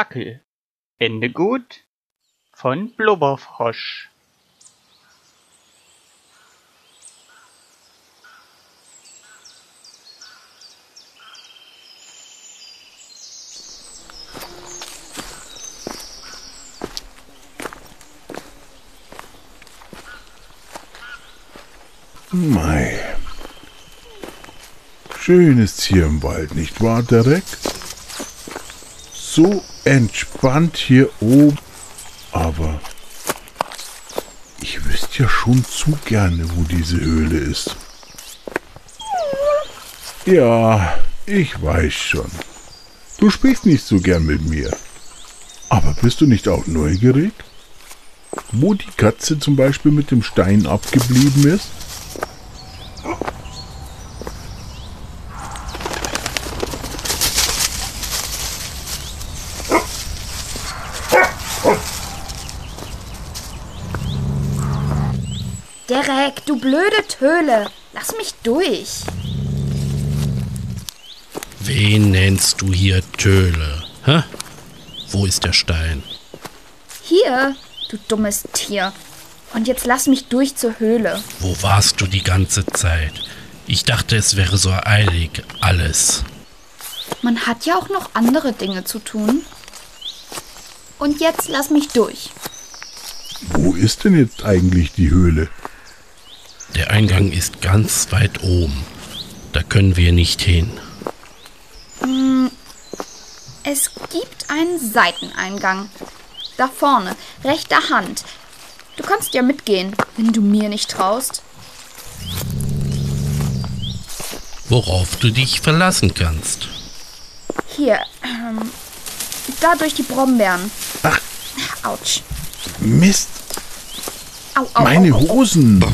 Prackel. Ende gut von Blubberfrosch. Mei. Schön ist hier im Wald, nicht wahr, Derek? So entspannt hier oben. Aber ich wüsste ja schon zu gerne, wo diese Höhle ist. Ja, ich weiß schon. Du sprichst nicht so gern mit mir. Aber bist du nicht auch neugierig? Wo die Katze zum Beispiel mit dem Stein abgeblieben ist? Derek, du blöde Töle. Lass mich durch. Wen nennst du hier Töle? Hä? Wo ist der Stein? Hier, du dummes Tier. Und jetzt lass mich durch zur Höhle. Wo warst du die ganze Zeit? Ich dachte, es wäre so eilig, alles. Man hat ja auch noch andere Dinge zu tun. Und jetzt lass mich durch. Wo ist denn jetzt eigentlich die Höhle? Der Eingang ist ganz weit oben. Da können wir nicht hin. Es gibt einen Seiteneingang. Da vorne, rechter Hand. Du kannst ja mitgehen, wenn du mir nicht traust. Worauf du dich verlassen kannst. Hier, ähm, da durch die Brombeeren. Ach. Autsch. Mist, Au, au, meine au. Hosen.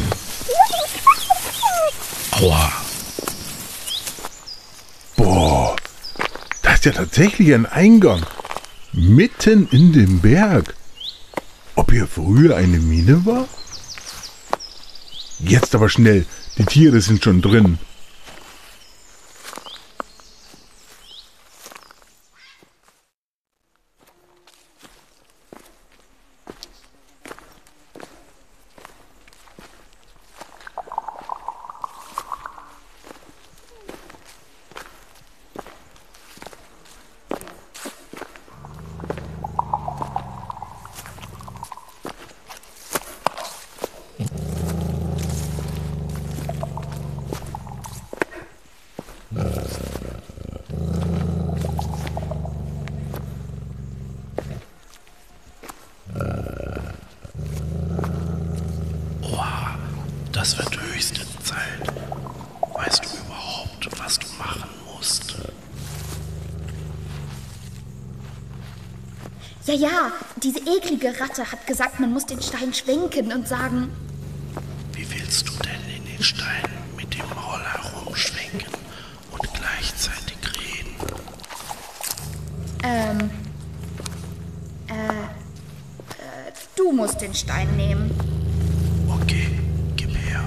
Aua. Boah, da ist ja tatsächlich ein Eingang. Mitten in dem Berg. Ob hier früher eine Mine war? Jetzt aber schnell, die Tiere sind schon drin. Das wird höchste Zeit. Weißt du überhaupt, was du machen musst? Ja, ja, diese eklige Ratte hat gesagt, man muss den Stein schwenken und sagen, Wie willst du denn in den Stein mit dem Maul herumschwenken und gleichzeitig reden? ähm, äh, äh, du musst den Stein nehmen. Okay, gib her.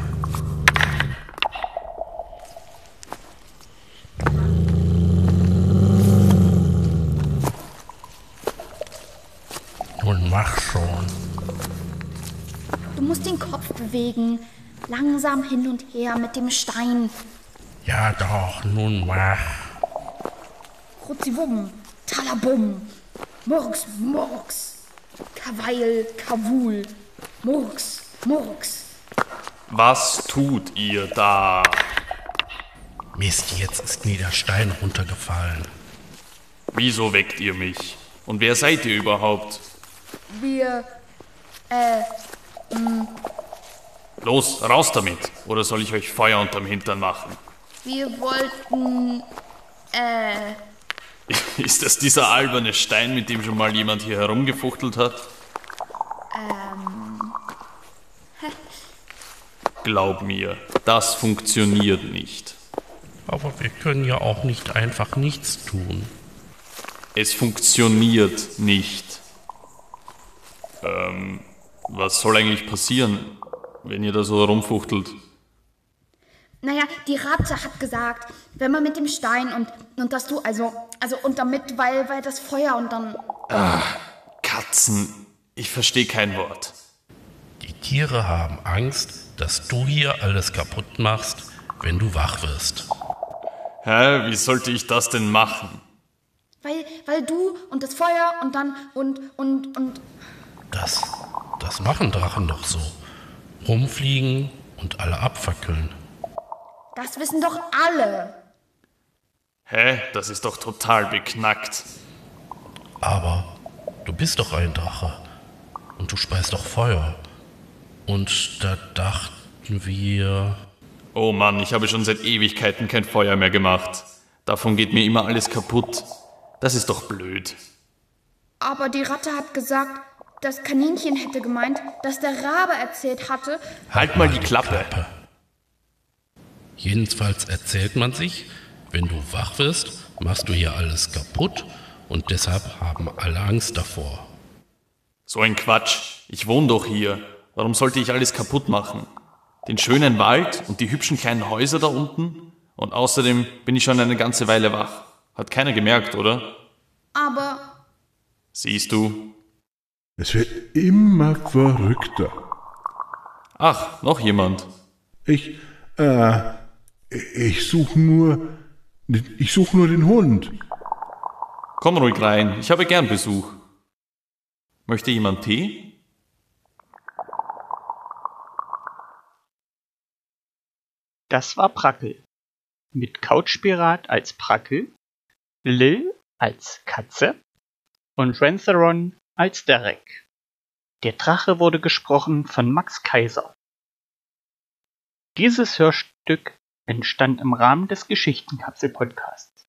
Nun mach schon. Du musst den Kopf bewegen, langsam hin und her mit dem Stein. Ja doch, nun mach. Rutziwum, Talabum, Murks, Murks, Kaweil, Kavul, Murks, Murks. Was tut ihr da? Mist, jetzt ist mir der Stein runtergefallen. Wieso weckt ihr mich? Und wer seid ihr überhaupt? Wir, äh, Los, raus damit! Oder soll ich euch Feuer unterm Hintern machen? wir wollten, äh, Ist das dieser alberne Stein, mit dem schon mal jemand hier herumgefuchtelt hat? ähm, Glaub mir, das funktioniert nicht. Aber wir können ja auch nicht einfach nichts tun. Es funktioniert nicht. Ähm, was soll eigentlich passieren, wenn ihr da so herumfuchtelt? naja, die Ratte hat gesagt, wenn man mit dem Stein und, und dass du, also, also, und damit, weil, weil das Feuer und dann, Katzen. Ich verstehe kein Wort. Die Tiere haben Angst, dass du hier alles kaputt machst, wenn du wach wirst. Hä, wie sollte ich das denn machen? Weil, weil du und das Feuer und dann und, und, und. Das, das machen Drachen doch so. Rumfliegen und alle abfackeln. Das wissen doch alle. Hä, das ist doch total beknackt. Aber du bist doch ein Drache. Und du speist doch Feuer. Und da dachten wir. Oh Mann, ich habe schon seit Ewigkeiten kein Feuer mehr gemacht. Davon geht mir immer alles kaputt. Das ist doch blöd. Aber die Ratte hat gesagt, das Kaninchen hätte gemeint, dass der Rabe erzählt hatte. Halt mal die Klappe. Jedenfalls erzählt man sich, wenn du wach wirst, machst du hier alles kaputt und deshalb haben alle Angst davor. So ein Quatsch. Ich wohne doch hier. Warum sollte ich alles kaputt machen? Den schönen Wald und die hübschen kleinen Häuser da unten? Und außerdem bin ich schon eine ganze Weile wach. Hat keiner gemerkt, oder? Aber Siehst du? Es wird immer verrückter. Ach, noch jemand. Ich, äh, ich suche nur, ich suche nur den Hund. Komm ruhig rein. Ich habe gern Besuch. Möchte jemand Tee? Das war Prackel. Mit Couchpirat als Prackel, Lil als Katze und Rantheron als Derek. Der Drache wurde gesprochen von Max Kaiser. Dieses Hörstück entstand im Rahmen des Geschichtenkapsel-Podcasts.